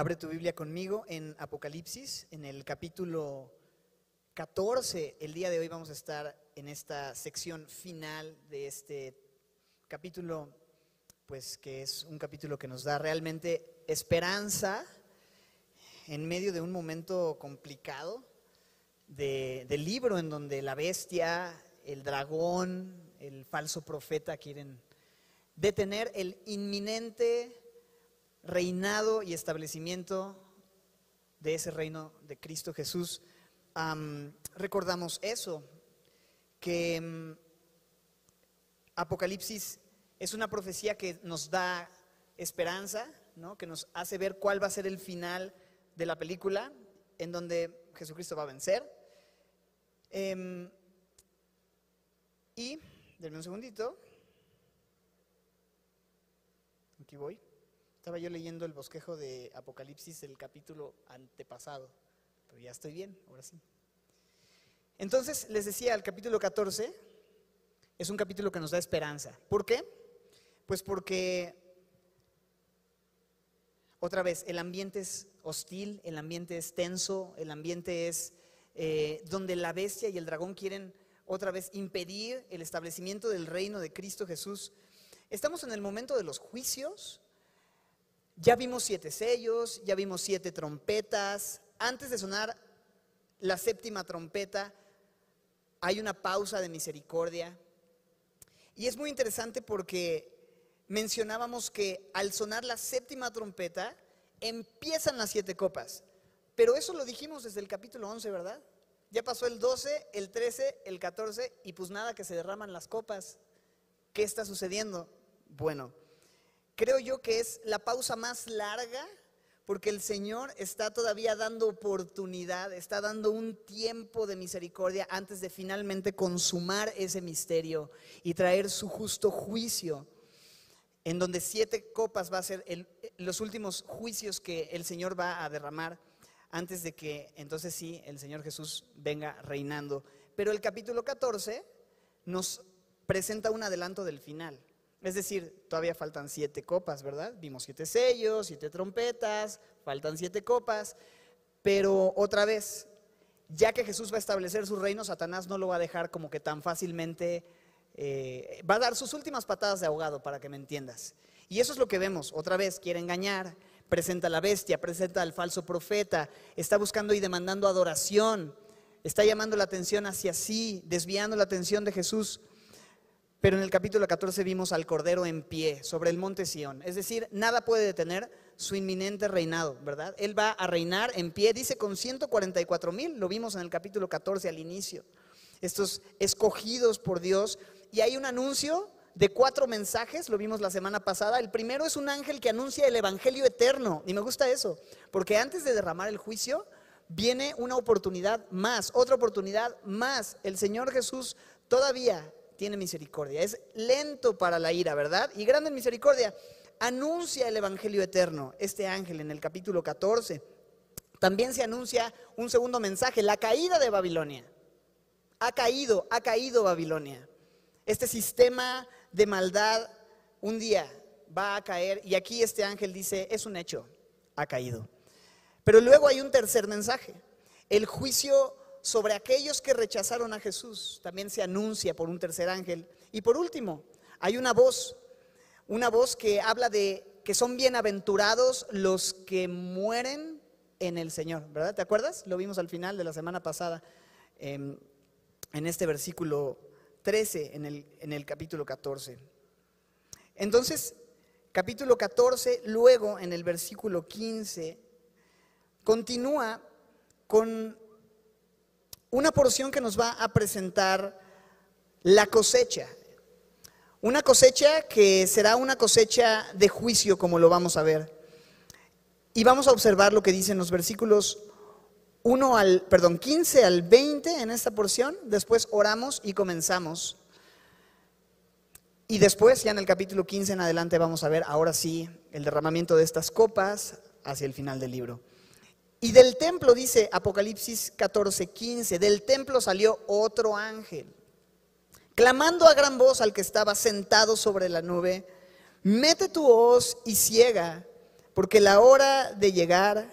Abre tu Biblia conmigo en Apocalipsis, en el capítulo 14. El día de hoy vamos a estar en esta sección final de este capítulo, pues que es un capítulo que nos da realmente esperanza en medio de un momento complicado de, del libro en donde la bestia, el dragón, el falso profeta quieren detener el inminente reinado y establecimiento de ese reino de Cristo Jesús. recordamos eso, que mm, Apocalipsis es una profecía que nos da esperanza, ¿no? que nos hace ver cuál va a ser el final de la película, en donde Jesucristo va a vencer. Em, y, denme un segundito, aquí voy. Estaba yo leyendo el bosquejo de Apocalipsis del capítulo antepasado, pero ya estoy bien, ahora sí. Entonces, les decía, el capítulo 14 es un capítulo que nos da esperanza. ¿Por qué? Pues porque, otra vez, el ambiente es hostil, el ambiente es tenso, el ambiente es eh, donde la bestia y el dragón quieren otra vez impedir el establecimiento del reino de Cristo Jesús. Estamos en el momento de los juicios, ya vimos siete sellos, ya vimos siete trompetas. Antes de sonar la séptima trompeta, hay una pausa de misericordia. Y es muy interesante porque mencionábamos que al sonar la séptima trompeta, empiezan las siete copas. Pero eso lo dijimos desde el capítulo 11, ¿verdad? Ya pasó el 12, el 13, el 14 y pues nada que se derraman las copas. ¿Qué está sucediendo? Bueno, creo yo que es la pausa más larga porque el Señor está todavía dando oportunidad, está dando un tiempo de misericordia antes de finalmente consumar ese misterio y traer su justo juicio, en donde siete copas va a ser los últimos juicios que el Señor va a derramar antes de que entonces sí el Señor Jesús venga reinando. Pero el capítulo 14 nos presenta un adelanto del final. Es decir, todavía faltan siete copas, ¿verdad? Vimos siete sellos, siete trompetas, faltan siete copas, pero otra vez, ya que Jesús va a establecer su reino, Satanás no lo va a dejar como que tan fácilmente, eh, va a dar sus últimas patadas de ahogado, para que me entiendas. Y eso es lo que vemos, otra vez, quiere engañar, presenta a la bestia, presenta al falso profeta, está buscando y demandando adoración, está llamando la atención hacia sí, desviando la atención de Jesús. Pero en el capítulo 14 vimos al Cordero en pie sobre el monte Sión. Es decir, nada puede detener su inminente reinado, ¿verdad? Él va a reinar en pie, dice con 144 mil, lo vimos en el capítulo 14 al inicio. Estos escogidos por Dios. Y hay un anuncio de cuatro mensajes, lo vimos la semana pasada. El primero es un ángel que anuncia el Evangelio eterno. Y me gusta eso, porque antes de derramar el juicio, viene una oportunidad más, otra oportunidad más. El Señor Jesús todavía tiene misericordia. Es lento para la ira, ¿verdad? Y grande en misericordia. Anuncia el Evangelio eterno, este ángel en el capítulo 14. También se anuncia un segundo mensaje, la caída de Babilonia. Ha caído, ha caído Babilonia. Este sistema de maldad un día va a caer y aquí este ángel dice, es un hecho, ha caído. Pero luego hay un tercer mensaje, el juicio sobre aquellos que rechazaron a Jesús. También se anuncia por un tercer ángel. Y por último, hay una voz, una voz que habla de que son bienaventurados los que mueren en el Señor, ¿verdad? ¿Te acuerdas? Lo vimos al final de la semana pasada, em, en este versículo 13, en el, en el capítulo 14. Entonces, capítulo 14, luego en el versículo 15, continúa con una porción que nos va a presentar la cosecha. Una cosecha que será una cosecha de juicio, como lo vamos a ver. Y vamos a observar lo que dicen los versículos 1 al, perdón, 15 al 20 en esta porción. Después oramos y comenzamos. Y después, ya en el capítulo 15 en adelante, vamos a ver ahora sí el derramamiento de estas copas hacia el final del libro. Y del templo, dice Apocalipsis 14, 15, del templo salió otro ángel, clamando a gran voz al que estaba sentado sobre la nube, mete tu hoz y ciega, porque la hora de llegar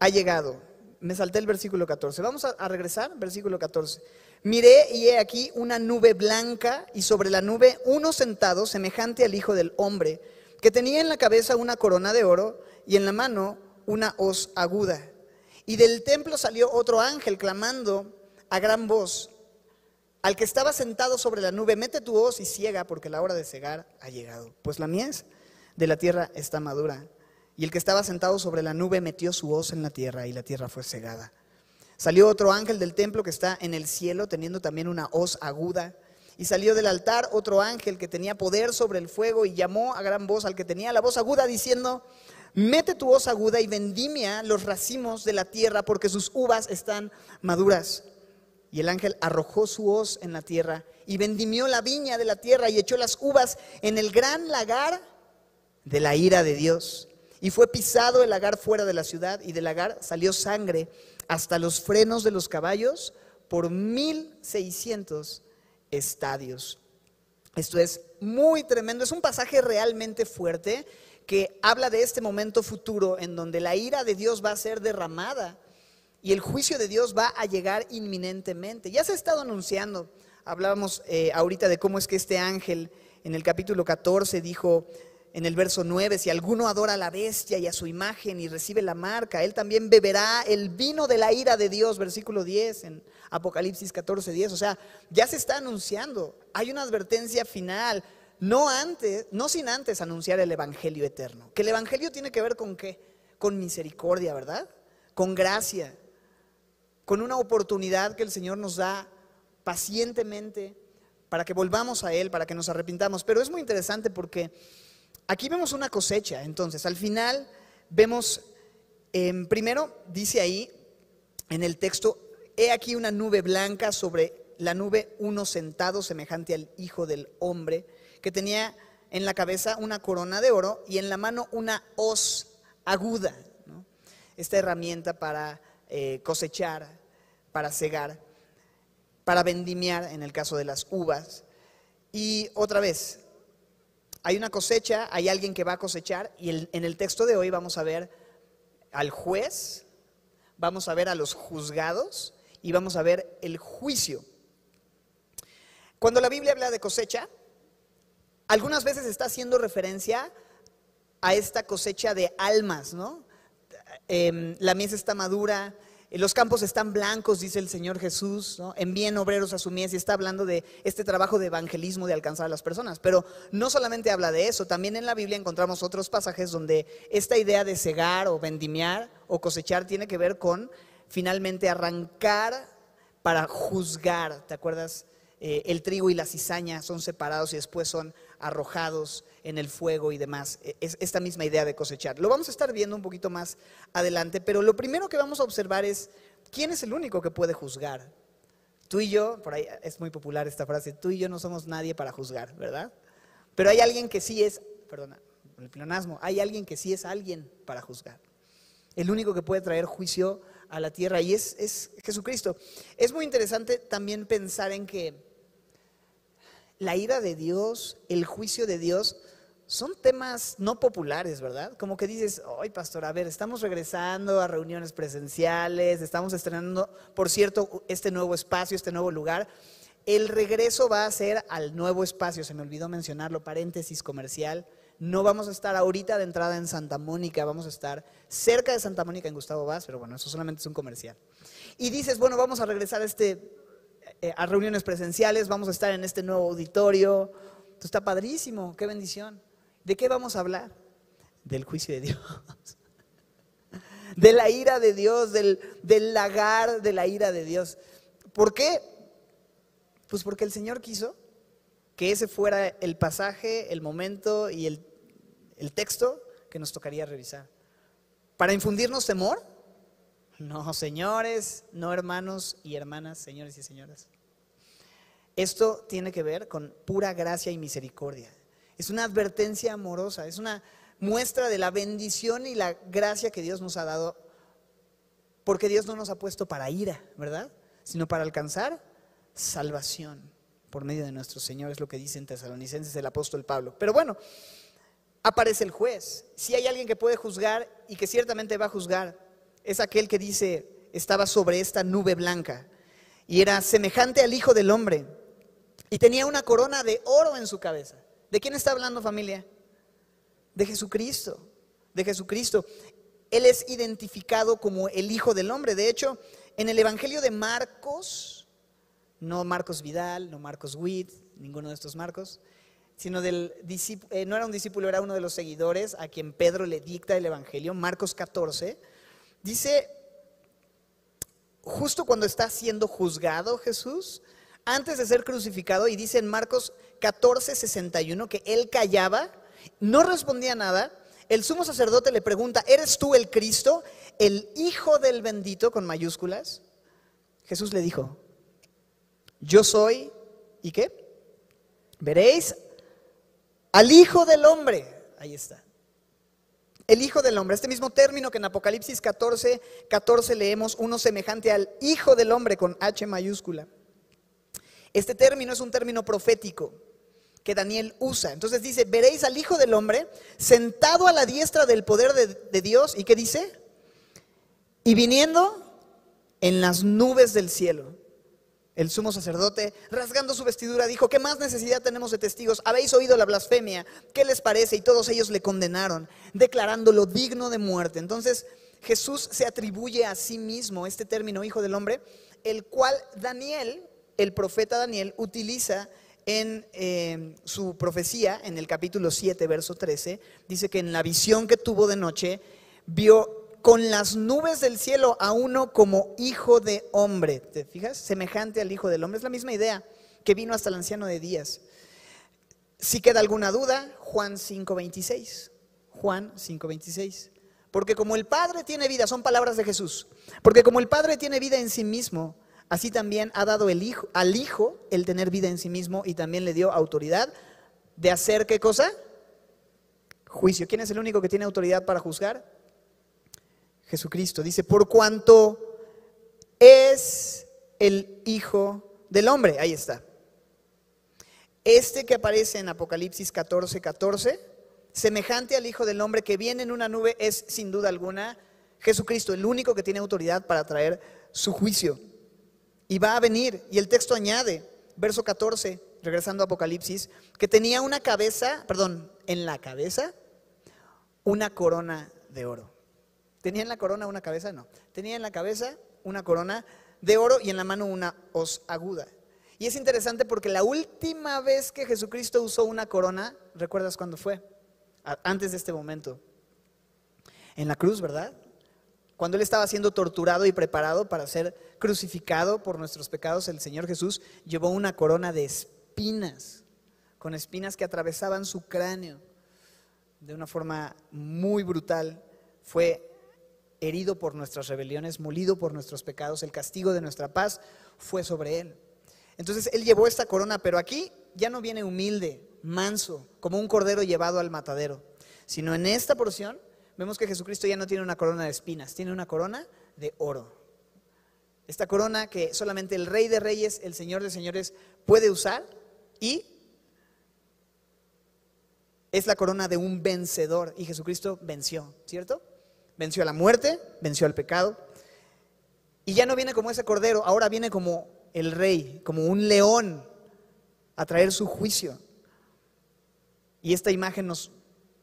ha llegado. Me salté el versículo 14. Vamos a, regresar, versículo 14. Miré y he aquí una nube blanca y sobre la nube uno sentado semejante al Hijo del Hombre, que tenía en la cabeza una corona de oro y en la mano una hoz aguda. Y del templo salió otro ángel clamando a gran voz al que estaba sentado sobre la nube, mete tu hoz y ciega porque la hora de cegar ha llegado. Pues la mies de la tierra está madura. Y el que estaba sentado sobre la nube metió su hoz en la tierra y la tierra fue cegada. Salió otro ángel del templo que está en el cielo teniendo también una hoz aguda. Y salió del altar otro ángel que tenía poder sobre el fuego y llamó a gran voz al que tenía la voz aguda diciendo, mete tu hoz aguda y vendimia los racimos de la tierra porque sus uvas están maduras. Y el ángel arrojó su hoz en la tierra y vendimió la viña de la tierra y echó las uvas en el gran lagar de la ira de Dios. Y fue pisado el lagar fuera de la ciudad y del lagar salió sangre hasta los frenos de los caballos por mil seiscientos estadios. Esto es muy tremendo, es un pasaje realmente fuerte que habla de este momento futuro en donde la ira de Dios va a ser derramada y el juicio de Dios va a llegar inminentemente. Ya se ha estado anunciando, hablábamos eh, ahorita de cómo es que este ángel en el capítulo 14 dijo en el verso 9, si alguno adora a la bestia y a su imagen y recibe la marca, él también beberá el vino de la ira de Dios, versículo 10 en Apocalipsis 14, 10. O sea, ya se está anunciando, hay una advertencia final, no antes, no sin antes anunciar el evangelio eterno. Que el evangelio tiene que ver con qué? Con misericordia, ¿verdad? Con gracia, con una oportunidad que el Señor nos da pacientemente para que volvamos a Él, para que nos arrepintamos. Pero es muy interesante porque aquí vemos una cosecha. Entonces, al final vemos, em, primero dice ahí en el texto, he aquí una nube blanca sobre la nube uno sentado semejante al Hijo del Hombre, que tenía en la cabeza una corona de oro y en la mano una hoz aguda. Esta herramienta para eh, cosechar, para cegar, para vendimiar en el caso de las uvas. Y otra vez, hay una cosecha, hay alguien que va a cosechar y en el texto de hoy vamos a ver al juez, vamos a ver a los juzgados y vamos a ver el juicio. Cuando la Biblia habla de cosecha, algunas veces está haciendo referencia a esta cosecha de almas, ¿no? Em, la mies está madura, los campos están blancos, dice el Señor Jesús, ¿no? envíen obreros a su mies y está hablando de este trabajo de evangelismo, de alcanzar a las personas. Pero no solamente habla de eso, también en la Biblia encontramos otros pasajes donde esta idea de cegar o vendimiar o cosechar tiene que ver con finalmente arrancar para juzgar. ¿Te acuerdas? Eh, el trigo y la cizaña son separados y después son arrojados en el fuego y demás. E, es esta misma idea de cosechar. Lo vamos a estar viendo un poquito más adelante, pero lo primero que vamos a observar es quién es el único que puede juzgar. Tú y yo, por ahí es muy popular esta frase, tú y yo no somos nadie para juzgar, ¿verdad? Pero hay alguien que sí es, perdona, el pleonasmo, hay alguien que sí es alguien para juzgar. El único que puede traer juicio a la tierra y es, es Jesucristo. Es muy interesante también pensar en que la ira de Dios, el juicio de Dios, son temas no populares, ¿verdad? Como que dices, ay, pastor, a ver, estamos regresando a reuniones presenciales, estamos estrenando, por cierto, este nuevo espacio, este nuevo lugar. El regreso va a ser al nuevo espacio, se me olvidó mencionarlo, paréntesis comercial. No vamos a estar ahorita de entrada en Santa Mónica, vamos a estar cerca de Santa Mónica en Gustavo Vaz, pero bueno, eso solamente es un comercial. Y dices, bueno, vamos a regresar a este eh, a reuniones presenciales, vamos a estar en este nuevo auditorio. Esto está padrísimo, qué bendición. ¿De qué vamos a hablar? Del juicio de Dios. De la ira de Dios, del, lagar de la ira de Dios. ¿Por qué? Pues porque el Señor quiso que ese fuera el pasaje, el momento y el texto que nos tocaría revisar. ¿Para infundirnos temor? No, señores, no hermanos y hermanas, señores y señoras. Esto tiene que ver con pura gracia y misericordia. Es una advertencia amorosa, es una muestra de la bendición y la gracia que Dios nos ha dado, porque Dios no nos ha puesto para ira, ¿verdad? Sino para alcanzar salvación por medio de nuestro Señor, es lo que dice en Tesalonicenses el apóstol Pablo. Pero bueno, aparece el juez. Si hay alguien que puede juzgar y que ciertamente va a juzgar, es aquel que dice, estaba sobre esta nube blanca y era semejante al Hijo del Hombre y tenía una corona de oro en su cabeza. ¿De quién está hablando familia? De Jesucristo, de Jesucristo. Él es identificado como el Hijo del Hombre. De hecho, en el Evangelio de Marcos, no Marcos Vidal, no Marcos Witt, ninguno de estos Marcos, sino del eh, no era un discípulo, era uno de los seguidores a quien Pedro le dicta el Evangelio, Marcos 14, dice, justo cuando está siendo juzgado Jesús, antes de ser crucificado, y dice en Marcos 14, 61 que él callaba, no respondía nada, el sumo sacerdote le pregunta, ¿eres tú el Cristo, el Hijo del bendito con mayúsculas? Jesús le dijo, yo soy, ¿y qué? Veréis al Hijo del Hombre. Ahí está. El Hijo del Hombre, este mismo término que en Apocalipsis 14, 14 leemos, uno semejante al Hijo del Hombre con H mayúscula. Este término es un término profético que Daniel usa. Entonces dice, veréis al Hijo del Hombre sentado a la diestra del poder de, de Dios. ¿Y qué dice? Y viniendo en las nubes del cielo. El sumo sacerdote, rasgando su vestidura, dijo, ¿qué más necesidad tenemos de testigos? Habéis oído la blasfemia, ¿qué les parece? Y todos ellos le condenaron, declarándolo digno de muerte. Entonces Jesús se atribuye a sí mismo este término, hijo del hombre, el cual Daniel, el profeta Daniel, utiliza en eh, su profecía, en el capítulo 7, verso 13, dice que en la visión que tuvo de noche, vio con las nubes del cielo a uno como hijo de hombre. ¿Te fijas? Semejante al hijo del hombre. Es la misma idea que vino hasta el anciano de días. Si queda alguna duda, Juan 5.26. Juan 5.26. Porque como el Padre tiene vida, son palabras de Jesús, porque como el Padre tiene vida en sí mismo, así también ha dado el hijo, al Hijo el tener vida en sí mismo y también le dio autoridad de hacer qué cosa? Juicio. ¿Quién es el único que tiene autoridad para juzgar? Jesucristo. Dice, por cuanto es el Hijo del Hombre. Ahí está. Este que aparece en Apocalipsis 14, 14, semejante al Hijo del Hombre que viene en una nube, es sin duda alguna Jesucristo, el único que tiene autoridad para traer su juicio. Y va a venir, y el texto añade, verso 14, regresando a Apocalipsis, que tenía una cabeza, perdón, en la cabeza, una corona de oro. ¿Tenía en la corona una cabeza? No. Tenía en la cabeza una corona de oro y en la mano una hoz aguda. Y es interesante porque la última vez que Jesucristo usó una corona, ¿recuerdas cuándo fue? Antes de este momento. En la cruz, ¿verdad? Cuando él estaba siendo torturado y preparado para ser crucificado por nuestros pecados, el Señor Jesús llevó una corona de espinas, con espinas que atravesaban su cráneo de una forma muy brutal. Fue herido por nuestras rebeliones, molido por nuestros pecados, el castigo de nuestra paz fue sobre él. Entonces él llevó esta corona, pero aquí ya no viene humilde, manso, como un cordero llevado al matadero, sino en esta porción vemos que Jesucristo ya no tiene una corona de espinas, tiene una corona de oro. Esta corona que solamente el Rey de Reyes, el Señor de Señores puede usar y es la corona de un vencedor y Jesucristo venció, ¿cierto? Venció a la muerte, venció al pecado. Y ya no viene como ese cordero, ahora viene como el rey, como un león a traer su juicio. Y esta imagen nos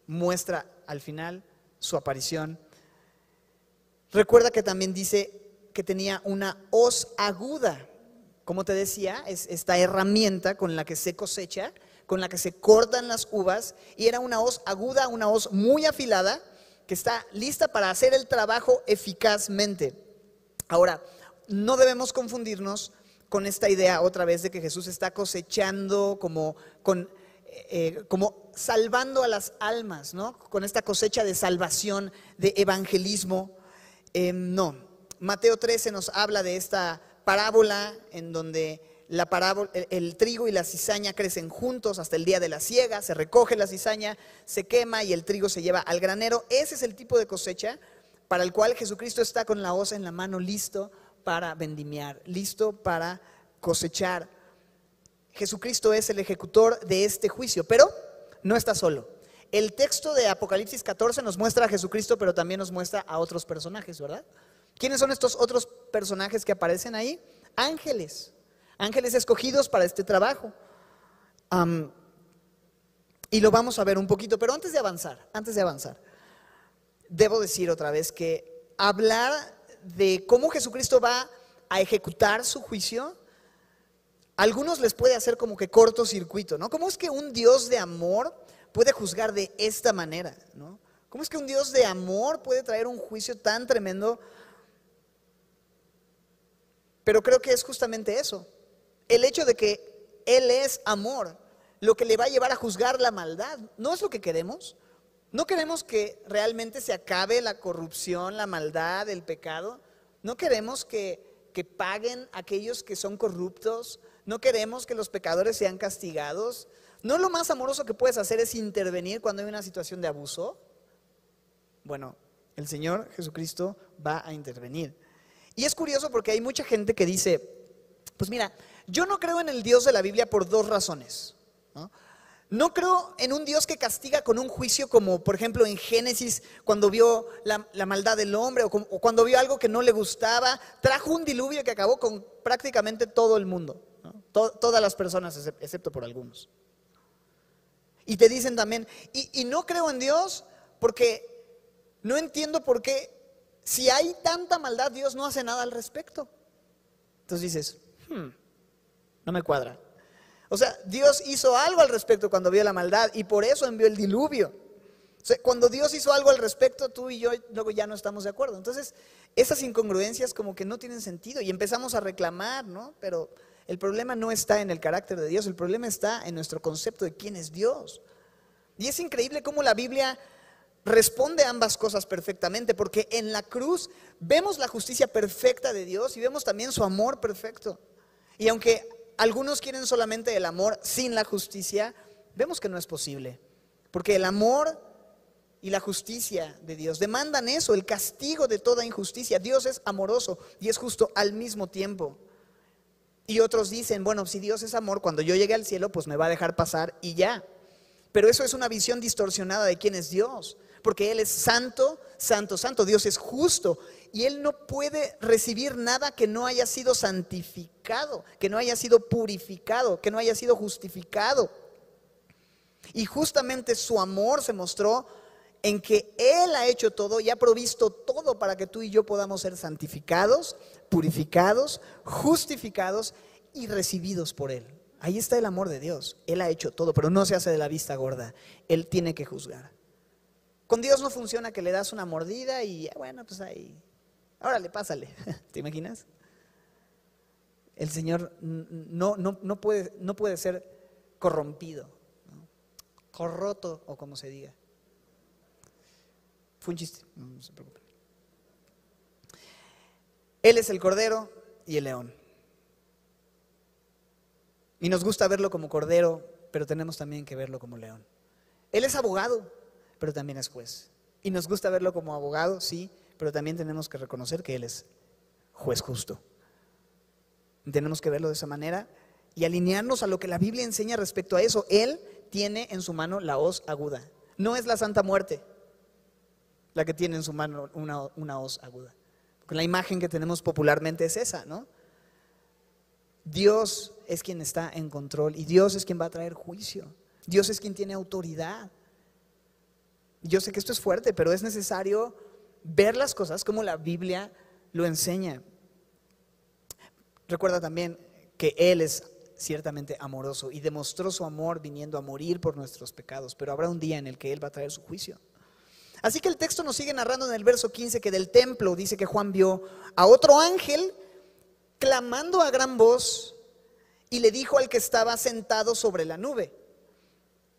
muestra al final su aparición. Recuerda que también dice que tenía una hoz aguda. Como te decía, es esta herramienta con la que se cosecha, con la que se cortan las uvas, y era una hoz aguda, una hoz muy afilada, que está lista para hacer el trabajo eficazmente. Ahora, no debemos confundirnos con esta idea otra vez de que Jesús está cosechando como, con, eh, como salvando a las almas, ¿no? Con esta cosecha de salvación, de evangelismo. Em, no, Mateo 13 nos habla de esta parábola en donde la parábola, el, trigo y la cizaña crecen juntos hasta el día de la siega, se recoge la cizaña, se quema y el trigo se lleva al granero. Ese es el tipo de cosecha para el cual Jesucristo está con la hoz en la mano listo para vendimiar, listo para cosechar. Jesucristo es el ejecutor de este juicio, pero no está solo. el texto de Apocalipsis 14 nos muestra a Jesucristo, pero también nos muestra a otros personajes, ¿verdad? ¿Quiénes son estos otros personajes que aparecen ahí? Ángeles, ángeles escogidos para este trabajo. y lo vamos a ver un poquito, pero antes de avanzar, antes de avanzar, debo decir otra vez que hablar de cómo Jesucristo va a ejecutar su juicio, a algunos les puede hacer como que cortocircuito, ¿no? ¿Cómo es que un Dios de amor puede juzgar de esta manera, ¿no? ¿Cómo es que un Dios de amor puede traer un juicio tan tremendo? Pero creo que es justamente eso. El hecho de que Él es amor, lo que le va a llevar a juzgar la maldad. ¿No es lo que queremos? ¿No queremos que realmente se acabe la corrupción, la maldad, el pecado? ¿No queremos que, que paguen aquellos que son corruptos? ¿No queremos que los pecadores sean castigados? ¿No lo más amoroso que puedes hacer es intervenir cuando hay una situación de abuso? Bueno, el Señor Jesucristo va a intervenir. Y es curioso porque hay mucha gente que dice, pues mira, yo no creo en el Dios de la Biblia por dos razones. ¿no? creo en un Dios que castiga con un juicio como, por ejemplo, en Génesis, cuando vio la, maldad del hombre o, cuando vio algo que no le gustaba, trajo un diluvio que acabó con prácticamente todo el mundo, todas las personas, excepto por algunos. Y te dicen también, y, no creo en Dios porque no entiendo por qué, si hay tanta maldad, Dios no hace nada al respecto. Entonces dices, hmm, no me cuadra. O sea, Dios hizo algo al respecto cuando vio la maldad y por eso envió el diluvio. O sea, cuando Dios hizo algo al respecto, tú y yo luego ya no estamos de acuerdo. Entonces, esas incongruencias como que no tienen sentido y empezamos a reclamar, ¿no? Pero el problema no está en el carácter de Dios, el problema está en nuestro concepto de quién es Dios. Y es increíble cómo la Biblia responde a ambas cosas perfectamente, porque en la cruz vemos la justicia perfecta de Dios y vemos también su amor perfecto. Y aunque algunos quieren solamente el amor sin la justicia, vemos que no es posible, porque el amor y la justicia de Dios demandan eso, el castigo de toda injusticia. Dios es amoroso y es justo al mismo tiempo. Y otros dicen, bueno, si Dios es amor, cuando yo llegue al cielo, pues me va a dejar pasar y ya. Pero eso es una visión distorsionada de quién es Dios, porque Él es santo, santo, santo. Dios es justo y Él no puede recibir nada que no haya sido santificado, que no haya sido purificado, que no haya sido justificado. Y justamente su amor se mostró en que Él ha hecho todo y ha provisto todo para que tú y yo podamos ser santificados, purificados, justificados y recibidos por Él. Ahí está el amor de Dios. Él ha hecho todo, pero no se hace de la vista gorda. Él tiene que juzgar. Con Dios no funciona que le das una mordida y bueno, pues ahí, órale, pásale. ¿Te imaginas? El Señor no, no, no, puede, no puede ser corrompido, corroto o como se diga. Fue un chiste, no se preocupen. Él es el cordero y el león. Y nos gusta verlo como cordero, pero tenemos también que verlo como león. Él es abogado, pero también es juez. Y nos gusta verlo como abogado, sí, pero también tenemos que reconocer que Él es juez justo. Tenemos que verlo de esa manera y alinearnos a lo que la Biblia enseña respecto a eso. Él tiene en su mano la hoz aguda. No es la Santa Muerte la que tiene en su mano una, una hoz aguda. La imagen que tenemos popularmente es esa, ¿no? Dios es quien está en control y Dios es quien va a traer juicio. Dios es quien tiene autoridad. Yo sé que esto es fuerte, pero es necesario ver las cosas como la Biblia lo enseña. Recuerda también que Él es ciertamente amoroso y demostró su amor viniendo a morir por nuestros pecados, pero habrá un día en el que Él va a traer su juicio. Así que el texto nos sigue narrando en el verso 15 que del templo dice que Juan vio a otro ángel clamando a gran voz y le dijo al que estaba sentado sobre la nube.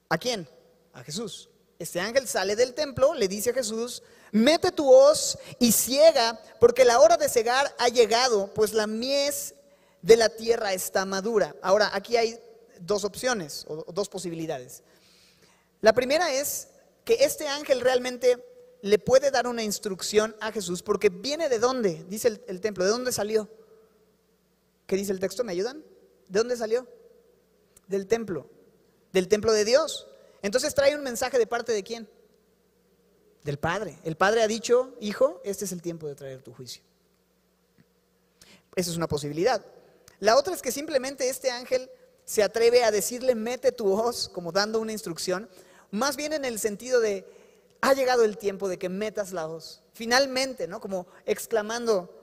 ¿A quién? A Jesús. Este ángel sale del templo, le dice a Jesús, mete tu hoz y ciega, porque la hora de cegar ha llegado, pues la mies de la tierra está madura. Ahora, aquí hay dos opciones o dos posibilidades. La primera es que este ángel realmente le puede dar una instrucción a Jesús, porque viene de dónde, dice el, el templo, ¿de dónde salió? ¿Qué dice el texto? ¿Me ayudan? ¿De dónde salió? Del templo, del templo de Dios. Entonces trae un mensaje de parte de quién? Del Padre. El Padre ha dicho, hijo, este es el tiempo de traer tu juicio. Esa es una posibilidad. La otra es que simplemente este ángel se atreve a decirle, mete tu hoz, como dando una instrucción, más bien en el sentido de, ha llegado el tiempo de que metas la hoz. Finalmente, ¿no? Como exclamando,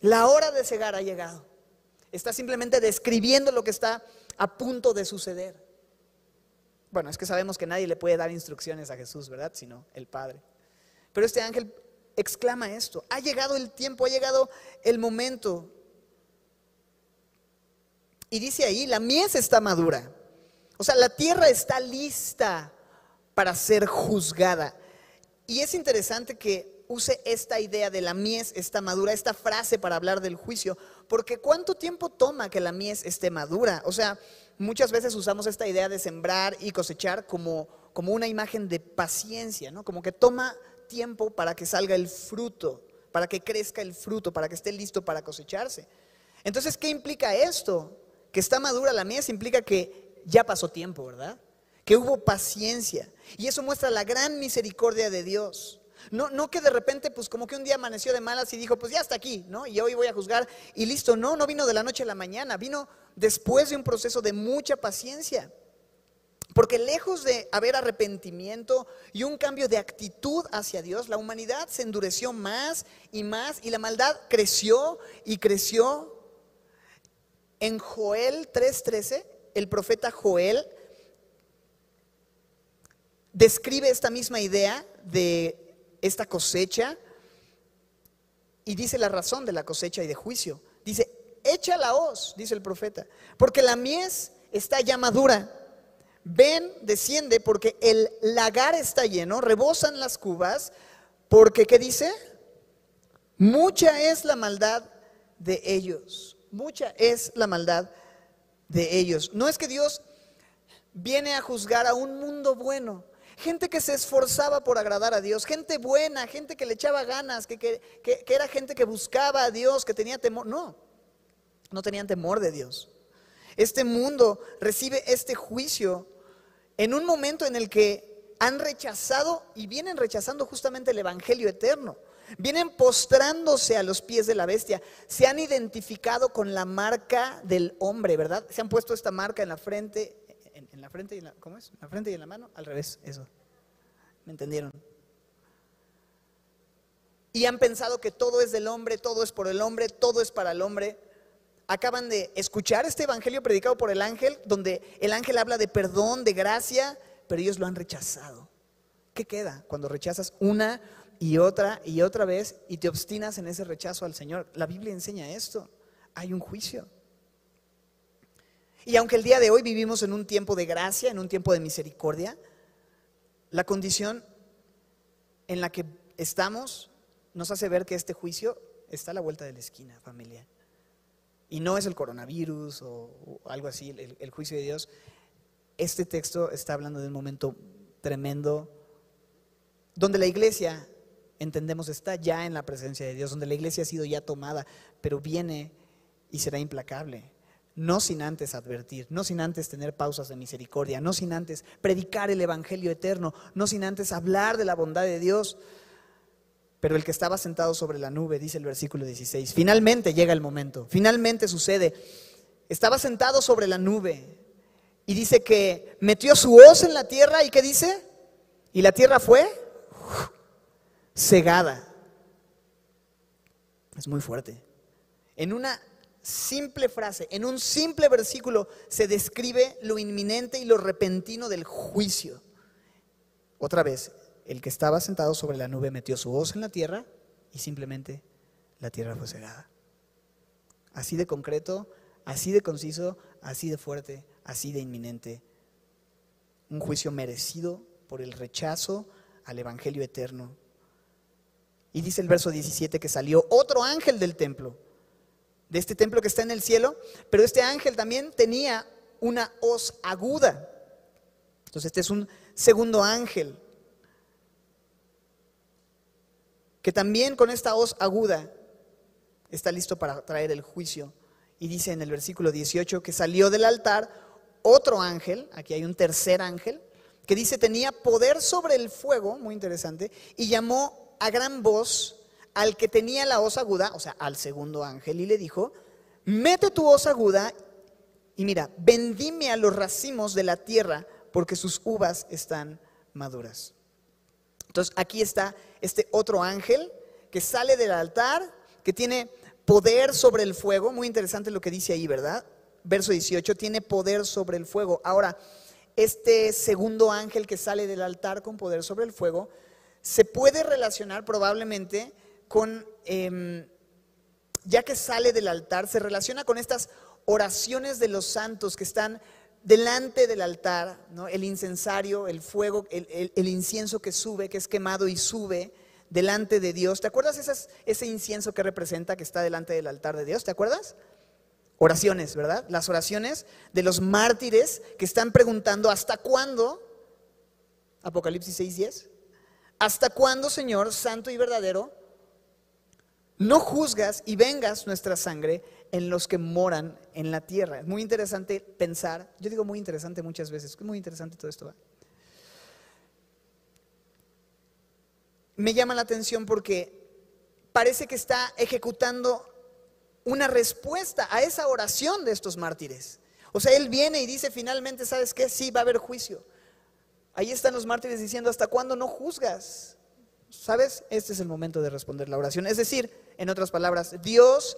la hora de cegar ha llegado. Está simplemente describiendo lo que está a punto de suceder. Bueno, es que sabemos que nadie le puede dar instrucciones a Jesús, ¿verdad? Sino el Padre. Pero este ángel exclama esto, ha llegado el tiempo, ha llegado el momento. Y dice ahí, la mies está madura. O sea, la tierra está lista para ser juzgada. Y es interesante que use esta idea de la mies está madura, esta frase para hablar del juicio, porque ¿cuánto tiempo toma que la mies esté madura? O sea, muchas veces usamos esta idea de sembrar y cosechar como, como una imagen de paciencia, ¿no? Como que toma tiempo para que salga el fruto, para que crezca el fruto, para que esté listo para cosecharse. Entonces, ¿qué implica esto? Que está madura la mies implica que ya pasó tiempo, ¿verdad? Que hubo paciencia. Y eso muestra la gran misericordia de Dios. No, no que de repente, pues como que un día amaneció de malas y dijo, pues ya está aquí, ¿no? Y hoy voy a juzgar y listo. No, no vino de la noche a la mañana, vino después de un proceso de mucha paciencia. Porque lejos de haber arrepentimiento y un cambio de actitud hacia Dios, la humanidad se endureció más y más y la maldad creció y creció. En Joel 3:13, el profeta Joel describe esta misma idea de esta cosecha y dice la razón de la cosecha y de juicio. Dice, echa la hoz, dice el profeta, porque la mies está ya madura. Ven, desciende, porque el lagar está lleno, rebosan las cubas, porque, ¿qué dice? Mucha es la maldad de ellos, mucha es la maldad de ellos. No es que Dios viene a juzgar a un mundo bueno, gente que se esforzaba por agradar a Dios, gente buena, gente que le echaba ganas, que, era gente que buscaba a Dios, que tenía temor. No, no tenían temor de Dios. Este mundo recibe este juicio en un momento en el que han rechazado y vienen rechazando justamente el Evangelio eterno. Vienen postrándose a los pies de la bestia. Se han identificado con la marca del hombre, ¿verdad? Se han puesto esta marca en la frente, en, la frente y ¿cómo es? En la frente y en la mano, al revés, eso. ¿Me entendieron? Y han pensado que todo es del hombre, todo es por el hombre, todo es para el hombre. Acaban de escuchar este evangelio predicado por el ángel, donde el ángel habla de perdón, de gracia, pero ellos lo han rechazado. ¿Qué queda cuando rechazas una y otra y otra vez y te obstinas en ese rechazo al Señor? La Biblia enseña esto. Hay un juicio. Y aunque el día de hoy vivimos en un tiempo de gracia, en un tiempo de misericordia, la condición en la que estamos nos hace ver que este juicio está a la vuelta de la esquina, familia. Y no es el coronavirus o, algo así, el, juicio de Dios. Este texto está hablando de un momento tremendo donde la iglesia, entendemos, está ya en la presencia de Dios, donde la iglesia ha sido ya tomada, pero viene y será implacable no sin antes advertir, no sin antes tener pausas de misericordia, no sin antes predicar el Evangelio eterno, no sin antes hablar de la bondad de Dios. Pero el que estaba sentado sobre la nube, dice el versículo 16, finalmente llega el momento, finalmente sucede. Estaba sentado sobre la nube y dice que metió su hoz en la tierra y ¿qué dice? Y la tierra fue cegada. Es muy fuerte. En una simple frase, en un simple versículo, se describe lo inminente y lo repentino del juicio. Otra vez, el que estaba sentado sobre la nube metió su voz en la tierra y simplemente la tierra fue cegada. Así de concreto, así de conciso, así de fuerte, así de inminente. Un juicio merecido por el rechazo al Evangelio eterno. Y dice el verso 17 que salió otro ángel del templo de este templo que está en el cielo, pero este ángel también tenía una hoz aguda. Entonces este es un segundo ángel que también con esta hoz aguda está listo para traer el juicio. Y dice en el versículo 18 que salió del altar otro ángel, aquí hay un tercer ángel, que dice tenía poder sobre el fuego, muy interesante, y llamó a gran voz al que tenía la hoz aguda, o sea, al segundo ángel, y le dijo, mete tu hoz aguda y mira, vendime a los racimos de la tierra porque sus uvas están maduras. Entonces aquí está este otro ángel que sale del altar, que tiene poder sobre el fuego. Muy interesante lo que dice ahí, ¿verdad? Verso 18, tiene poder sobre el fuego. Ahora, este segundo ángel que sale del altar con poder sobre el fuego, se puede relacionar probablemente con, em, ya que sale del altar, se relaciona con estas oraciones de los santos que están delante del altar, ¿no? el incensario, el fuego, el, incienso que sube, que es quemado y sube delante de Dios. ¿Te acuerdas ese incienso que representa que está delante del altar de Dios? ¿Te acuerdas? Oraciones, ¿verdad? Las oraciones de los mártires que están preguntando, ¿hasta cuándo? Apocalipsis 6:10. ¿Hasta cuándo, Señor, santo y verdadero, no juzgas y vengas nuestra sangre en los que moran en la tierra. Es muy interesante pensar, yo digo muy interesante muchas veces, es muy interesante todo esto. Me llama la atención porque parece que está ejecutando una respuesta a esa oración de estos mártires. O sea, él viene y dice finalmente, ¿sabes qué? Sí, va a haber juicio. Ahí están los mártires diciendo, ¿hasta cuándo no juzgas? ¿Sabes? Este es el momento de responder la oración. Es decir, en otras palabras, Dios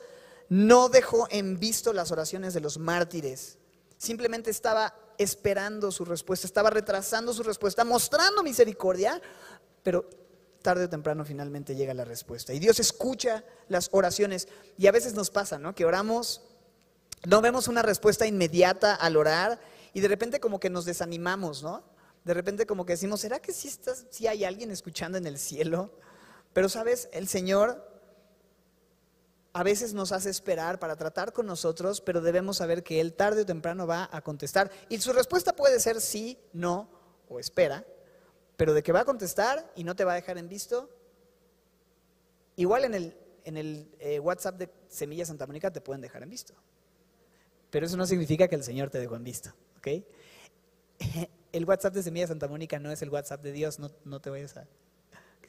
no dejó en visto las oraciones de los mártires. Simplemente estaba esperando su respuesta, estaba retrasando su respuesta, mostrando misericordia, pero tarde o temprano finalmente llega la respuesta. Y Dios escucha las oraciones. Y a veces nos pasa, ¿no? Que oramos, no vemos una respuesta inmediata al orar y de repente como que nos desanimamos, ¿no? De repente como que decimos, ¿será que sí, hay alguien escuchando en el cielo? Pero sabes, el Señor a veces nos hace esperar para tratar con nosotros, pero debemos saber que Él tarde o temprano va a contestar. Y su respuesta puede ser sí, no o espera, pero de que va a contestar y no te va a dejar en visto, igual en el, en el eh, WhatsApp de Semilla Santa Mónica te pueden dejar en visto. Pero eso no significa que el Señor te dejó en visto, ¿ok? El WhatsApp de Semilla Santa Mónica no es el WhatsApp de Dios, no, no te vayas a...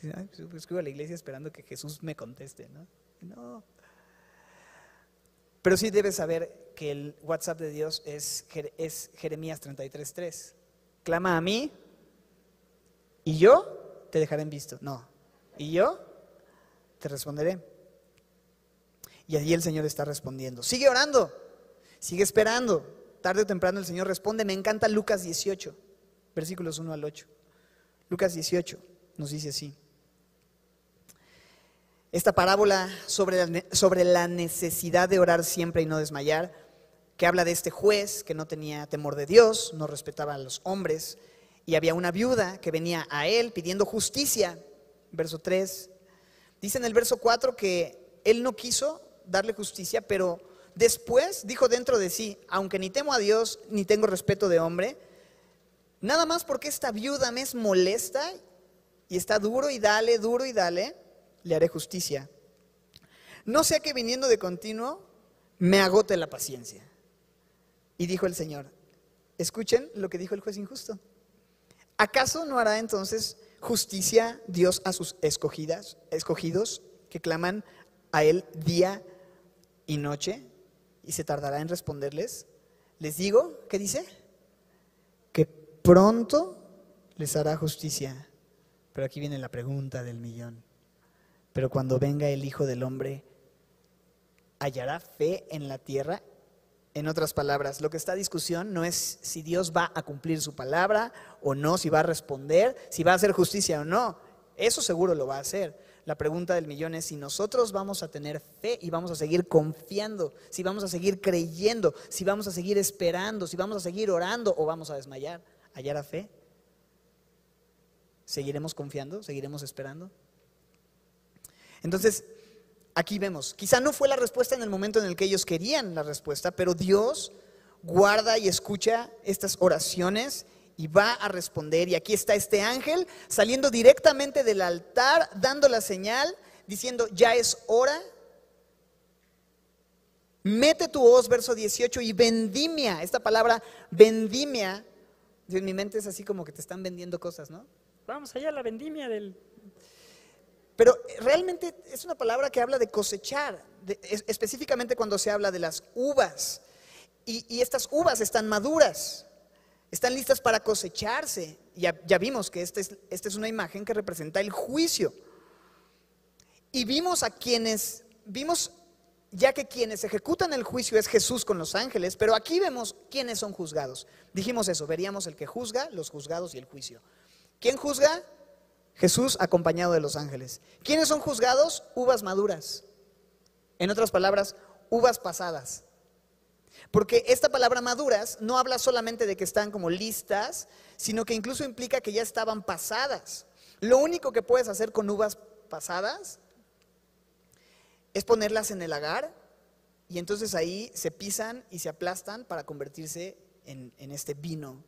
Pues, escribo a la iglesia esperando que Jesús me conteste, ¿no? No, pero sí debes saber que el WhatsApp de Dios es, es Jeremías 33.3. Clama a mí y yo te dejaré en visto. No. Y yo te responderé. Y allí el Señor está respondiendo. Sigue orando. Sigue esperando. Tarde o temprano el Señor responde. Me encanta Lucas 18, versículos 1 al 8. Lucas 18 nos dice así esta parábola sobre la, sobre la necesidad de orar siempre y no desmayar, que habla de este juez que no tenía temor de Dios, no respetaba a los hombres, y había una viuda que venía a él pidiendo justicia. Verso 3. Dice en el verso 4 que él no quiso darle justicia, pero después dijo dentro de sí, aunque ni temo a Dios ni tengo respeto de hombre, nada más porque esta viuda me es molesta y está duro y dale, duro y dale, le haré justicia. No sea que viniendo de continuo me agote la paciencia. Y dijo el Señor, escuchen lo que dijo el juez injusto. ¿Acaso no hará entonces justicia Dios a sus escogidas, escogidos que claman a Él día y noche y se tardará en responderles? Les digo, ¿qué dice? Pronto les hará justicia. Pero aquí viene la pregunta del millón. Pero cuando venga el Hijo del Hombre, ¿hallará fe en la tierra? En otras palabras, lo que está a discusión no es si Dios va a cumplir su palabra o no, si va a responder, si va a hacer justicia o no. Eso seguro lo va a hacer. La pregunta del millón es si nosotros vamos a tener fe y vamos a seguir confiando, si vamos a seguir creyendo, si vamos a seguir esperando, si vamos a seguir orando o vamos a desmayar. ¿Hallará fe? ¿Seguiremos confiando? ¿Seguiremos esperando? Entonces, aquí vemos, quizá no fue la respuesta en el momento en el que ellos querían la respuesta, pero Dios guarda y escucha estas oraciones y va a responder. Y aquí está este ángel saliendo directamente del altar, dando la señal, diciendo, ya es hora. Mete tu voz, verso 18, y vendimia, esta palabra vendimia En mi mente es así como que te están vendiendo cosas, ¿no? Vamos allá a la vendimia del... Pero realmente es una palabra que habla de cosechar, específicamente cuando se habla de las uvas. Y, estas uvas están maduras, están listas para cosecharse. Ya, ya vimos que esta es, esta es una imagen que representa el juicio. Y vimos a quienes, vimos ya que quienes ejecutan el juicio es Jesús con los ángeles, pero aquí vemos quiénes son juzgados. Dijimos eso, veríamos el que juzga, los juzgados y el juicio. ¿Quién juzga? Jesús acompañado de los ángeles. ¿Quiénes son juzgados? Uvas maduras. En otras palabras, uvas pasadas. Porque esta palabra maduras no habla solamente de que están como listas, sino que incluso implica que ya estaban pasadas. Lo único que puedes hacer con uvas pasadas es ponerlas en el lagar y entonces ahí se pisan y se aplastan para convertirse en, este vino.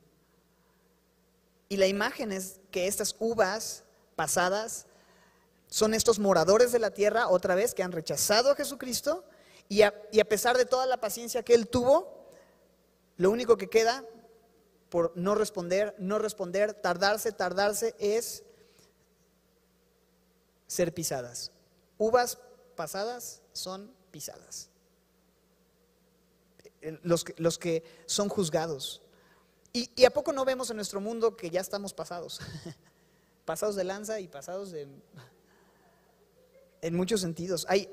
Y la imagen es que estas uvas pasadas son estos moradores de la tierra, otra vez, que han rechazado a Jesucristo y a, y a, pesar de toda la paciencia que él tuvo, lo único que queda por no responder, no responder, tardarse, tardarse, es ser pisadas. Uvas pasadas son pisadas. Eh, los que, los que son juzgados. Y, a poco no vemos en nuestro mundo que ya estamos pasados? pasados de lanza y pasados de... En muchos sentidos. Hay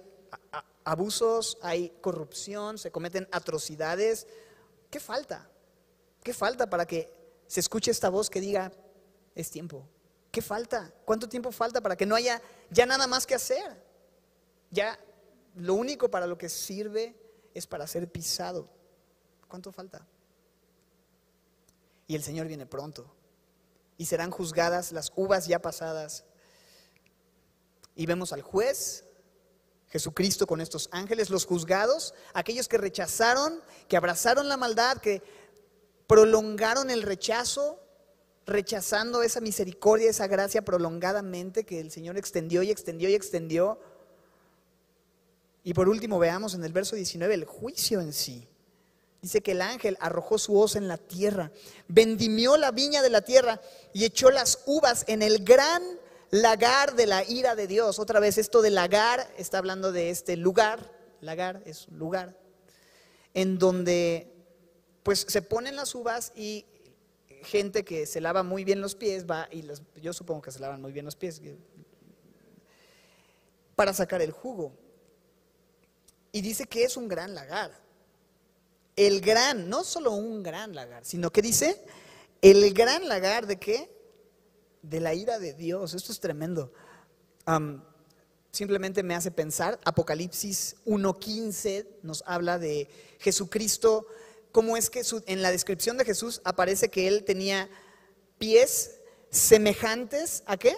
abusos, hay corrupción, se cometen atrocidades. ¿Qué falta? ¿Qué falta para que se escuche esta voz que diga, es tiempo? ¿Qué falta? ¿Cuánto tiempo falta para que no haya ya nada más que hacer? Ya lo único para lo que sirve es para ser pisado. ¿Cuánto falta? Y el Señor viene pronto. Y serán juzgadas las uvas ya pasadas. Y vemos al juez, Jesucristo con estos ángeles, los juzgados, aquellos que rechazaron, que abrazaron la maldad, que prolongaron el rechazo, rechazando esa misericordia, esa gracia prolongadamente que el Señor extendió y extendió y extendió y por último veamos en el verso 19 el juicio en sí. Dice que el ángel arrojó su hoz en la tierra, vendimió la viña de la tierra y echó las uvas en el gran lagar de la ira de Dios. Otra vez esto de lagar está hablando de este lugar, lagar es un lugar, en donde pues se ponen las uvas y gente que se lava muy bien los pies va y yo supongo que se lavan muy bien los pies para sacar el jugo. Y dice que es un gran lagar. El gran, no solo un gran lagar, sino que dice el gran lagar de qué? De la ira de Dios. Esto es tremendo. simplemente me hace pensar, Apocalipsis 1.15 nos habla de Jesucristo, cómo es que en la descripción de Jesús aparece que él tenía pies semejantes a qué?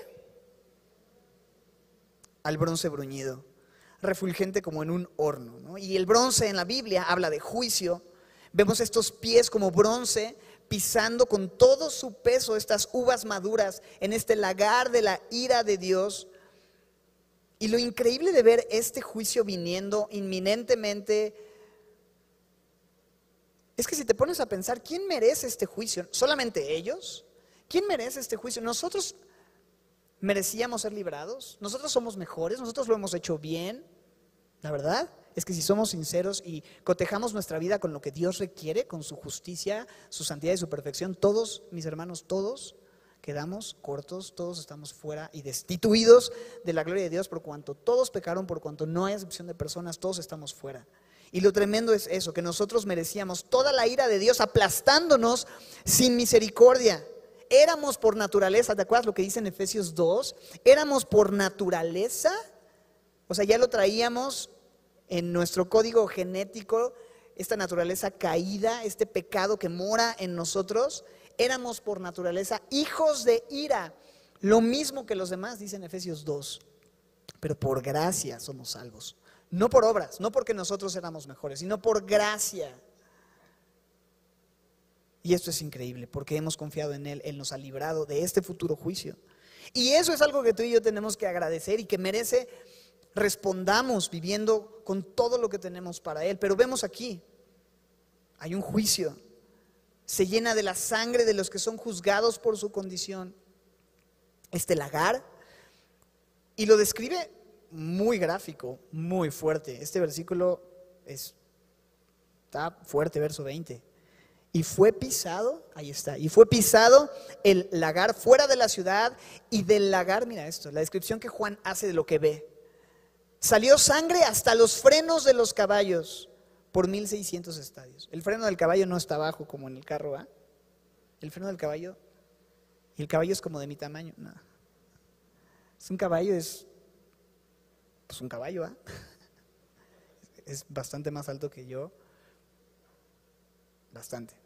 Al bronce bruñido refulgente como en un horno. Y el bronce en la Biblia habla de juicio. Vemos estos pies como bronce pisando con todo su peso estas uvas maduras en este lagar de la ira de Dios. Y lo increíble de ver este juicio viniendo inminentemente es que si te pones a pensar, ¿quién merece este juicio? ¿Solamente ellos? ¿Quién merece este juicio? Nosotros merecíamos ser librados, nosotros somos mejores, nosotros lo hemos hecho bien. La verdad es que si somos sinceros y cotejamos nuestra vida con lo que Dios requiere, con su justicia, su santidad y su perfección, todos, mis hermanos, todos quedamos cortos, todos estamos fuera y destituidos de la gloria de Dios por cuanto todos pecaron, por cuanto no hay excepción de personas, todos estamos fuera. Y lo tremendo es eso, que nosotros merecíamos toda la ira de Dios aplastándonos sin misericordia. Éramos por naturaleza, ¿te acuerdas lo que dice en Efesios 2? Éramos por naturaleza, o sea, ya lo traíamos en nuestro código genético esta naturaleza caída, este pecado que mora en nosotros, éramos por naturaleza hijos de ira, lo mismo que los demás, dice en Efesios 2, pero por gracia somos salvos, no por obras, no porque nosotros éramos mejores, sino por gracia. Y esto es increíble, porque hemos confiado en Él, Él nos ha librado de este futuro juicio. Y eso es algo que tú y yo tenemos que agradecer y que merece respondamos viviendo con todo lo que tenemos para Él. Pero vemos aquí, hay un juicio. se llena de la sangre de los que son juzgados por su condición. Este lagar, y lo describe muy gráfico, muy fuerte. Este versículo es, está fuerte, verso 20. Y fue pisado, ahí está, y fue pisado el lagar fuera de la ciudad y del lagar, mira esto, la descripción que Juan hace de lo que ve. Salió sangre hasta los frenos de los caballos por 1600 estadios. El freno del caballo no está abajo como en el carro, ¿va? El freno del caballo, y el caballo es como de mi tamaño, no. Es un caballo, es pues un caballo, ¿va? Es bastante más alto que yo. Bastante.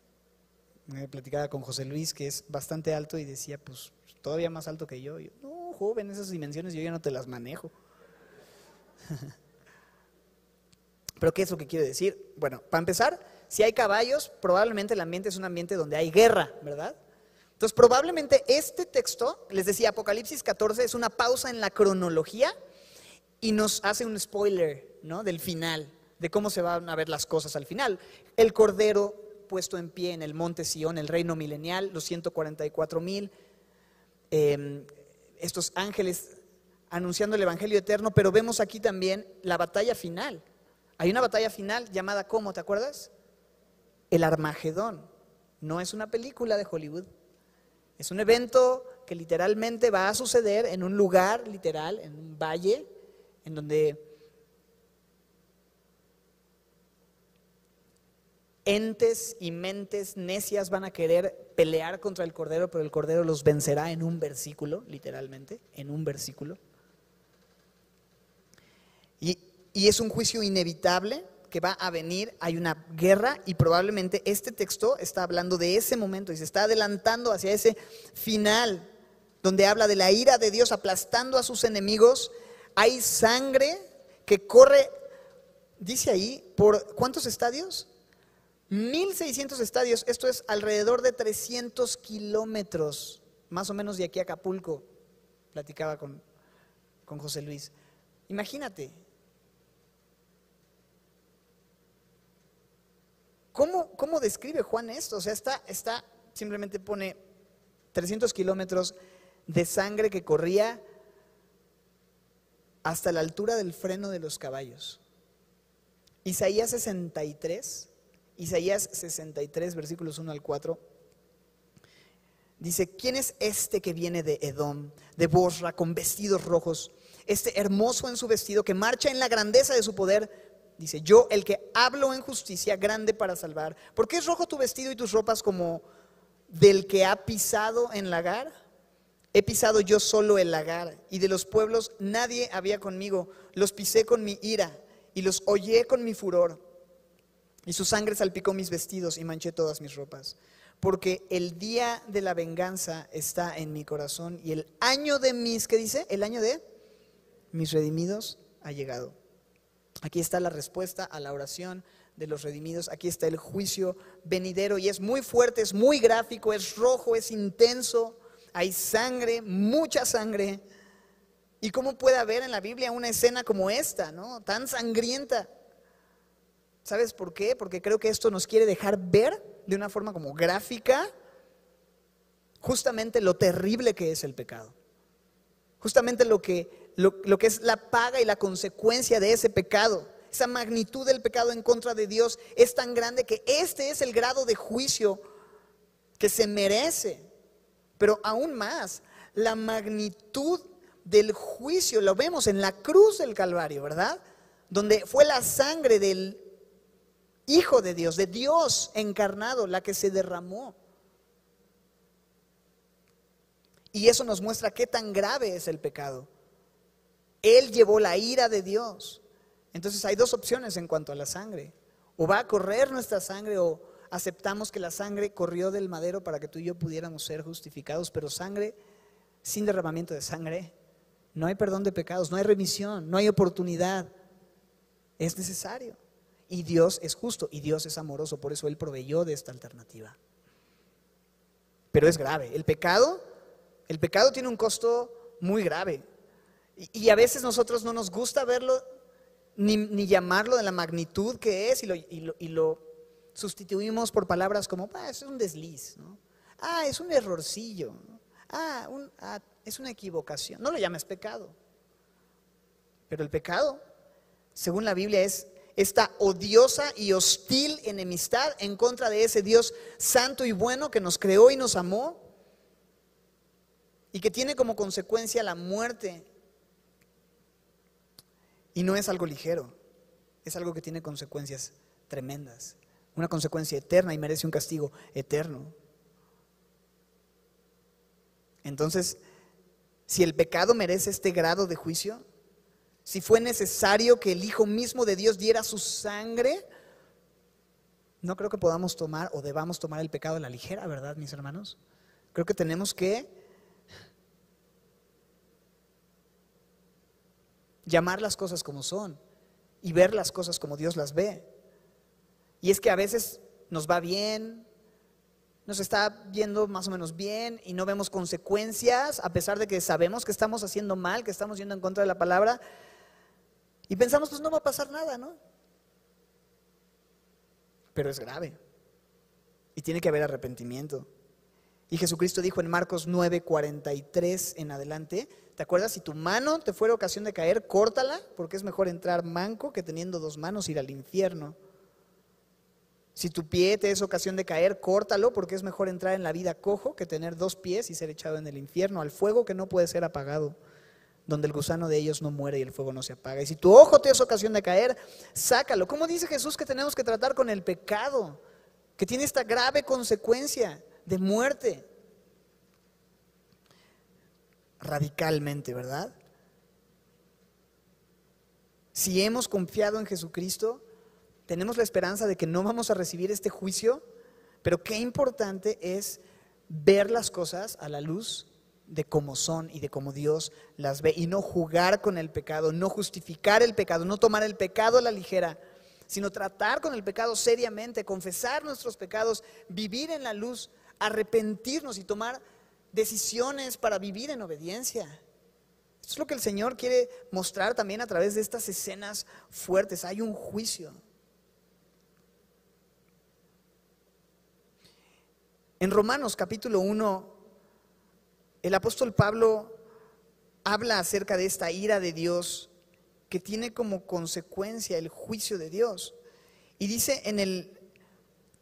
Me platicaba con José Luis que es bastante alto y decía, pues todavía más alto que yo. yo no, joven, esas dimensiones yo ya no te las manejo. Pero ¿qué es lo que quiero decir? Bueno, para empezar, si hay caballos, probablemente el ambiente es un ambiente donde hay guerra, ¿verdad? Entonces, probablemente este texto, les decía, Apocalipsis 14 es una pausa en la cronología y nos hace un spoiler, ¿no? Del final, de cómo se van a ver las cosas al final. El cordero puesto en pie en el monte Sión, el reino milenial, los 144 mil, em, estos ángeles anunciando el Evangelio eterno, pero vemos aquí también la batalla final. Hay una batalla final llamada ¿cómo? ¿Te acuerdas? El Armagedón. No es una película de Hollywood. Es un evento que literalmente va a suceder en un lugar literal, en un valle, en donde entes y mentes necias van a querer pelear contra el Cordero, pero el Cordero los vencerá en un versículo, literalmente, en un versículo. Y, es un juicio inevitable que va a venir, hay una guerra y probablemente este texto está hablando de ese momento y se está adelantando hacia ese final, donde habla de la ira de Dios aplastando a sus enemigos. Hay sangre que corre, dice ahí, ¿por cuántos estadios? 1.600 estadios, esto es alrededor de 300 kilómetros, más o menos de aquí a Acapulco, platicaba con, con José Luis. Imagínate, ¿Cómo, ¿Cómo, describe Juan esto? O sea, está, está, simplemente pone 300 kilómetros de sangre que corría hasta la altura del freno de los caballos. Isaías 63 Isaías 63, versículos 1 al 4. Dice, ¿quién es este que viene de Edom, de Bosra, con vestidos rojos? Este hermoso en su vestido, que marcha en la grandeza de su poder. Dice, yo el que hablo en justicia, grande para salvar. ¿Por qué es rojo tu vestido y tus ropas como del que ha pisado en lagar? He pisado yo solo el lagar, y de los pueblos nadie había conmigo. Los pisé con mi ira, y los hollé con mi furor y su sangre salpicó mis vestidos y manché todas mis ropas. Porque el día de la venganza está en mi corazón y el año de mis, ¿qué dice? El año de mis redimidos ha llegado. Aquí está la respuesta a la oración de los redimidos. Aquí está el juicio venidero y es muy fuerte, es muy gráfico, es rojo, es intenso. Hay sangre, mucha sangre. ¿Y cómo puede haber en la Biblia una escena como esta, ¿no? Tan sangrienta. ¿Sabes por qué? Porque creo que esto nos quiere dejar ver de una forma como gráfica justamente lo terrible que es el pecado. Justamente lo que, lo, que es la paga y la consecuencia de ese pecado. Esa magnitud del pecado en contra de Dios es tan grande que este es el grado de juicio que se merece. Pero aún más, la magnitud del juicio lo vemos en la cruz del Calvario, ¿verdad? Donde fue la sangre del Hijo de Dios, de Dios encarnado, la que se derramó. Y eso nos muestra qué tan grave es el pecado. Él llevó la ira de Dios. Entonces hay dos opciones en cuanto a la sangre. O va a correr nuestra sangre o aceptamos que la sangre corrió del madero para que tú y yo pudiéramos ser justificados, pero sangre sin derramamiento de sangre, no hay perdón de pecados, no hay remisión, no hay oportunidad. Es necesario. Y Dios es justo y Dios es amoroso, por eso Él proveyó de esta alternativa. Pero es grave. El pecado, el pecado tiene un costo muy grave. Y, a veces nosotros no nos gusta verlo ni, llamarlo de la magnitud que es y lo, sustituimos por palabras como, ah, es un desliz, ¿no? ah, es un errorcillo, ah, ah, es una equivocación. No lo llames pecado. Pero el pecado, según la Biblia, es esta odiosa y hostil enemistad en contra de ese Dios santo y bueno que nos creó y nos amó y que tiene como consecuencia la muerte. Y no es algo ligero, es algo que tiene consecuencias tremendas, una consecuencia eterna y merece un castigo eterno. Entonces, si el pecado merece este grado de juicio, si fue necesario que el Hijo mismo de Dios diera su sangre, no creo que podamos tomar o debamos tomar el pecado a la ligera, ¿verdad, mis hermanos? Creo que tenemos que llamar las cosas como son y ver las cosas como Dios las ve. Y es que a veces nos va bien, nos está yendo más o menos bien y no vemos consecuencias, a pesar de que sabemos que estamos haciendo mal, que estamos yendo en contra de la palabra, y pensamos, pues no va a pasar nada, ¿no? Pero es grave. Y tiene que haber arrepentimiento. Y Jesucristo dijo en Marcos 9, 43 en adelante, ¿te acuerdas? Si tu mano te fuera ocasión de caer, córtala, porque es mejor entrar manco que teniendo dos manos ir al infierno. Si tu pie te es ocasión de caer, córtalo porque es mejor entrar en la vida cojo que tener dos pies y ser echado en el infierno, al fuego que no puede ser apagado, donde el gusano de ellos no muere y el fuego no se apaga. Y si tu ojo te es ocasión de caer, sácalo. ¿Cómo dice Jesús que tenemos que tratar con el pecado? Que tiene esta grave consecuencia de muerte. Radicalmente, ¿verdad? Si hemos confiado en Jesucristo, tenemos la esperanza de que no vamos a recibir este juicio, pero qué importante es ver las cosas a la luz de cómo son y de cómo Dios las ve y no jugar con el pecado, no justificar el pecado, no tomar el pecado a la ligera, sino tratar con el pecado seriamente, confesar nuestros pecados, vivir en la luz, arrepentirnos y tomar decisiones para vivir en obediencia. Esto es lo que el Señor quiere mostrar también a través de estas escenas fuertes. Hay un juicio. En Romanos capítulo 1, el apóstol Pablo habla acerca de esta ira de Dios que tiene como consecuencia el juicio de Dios. Y dice en el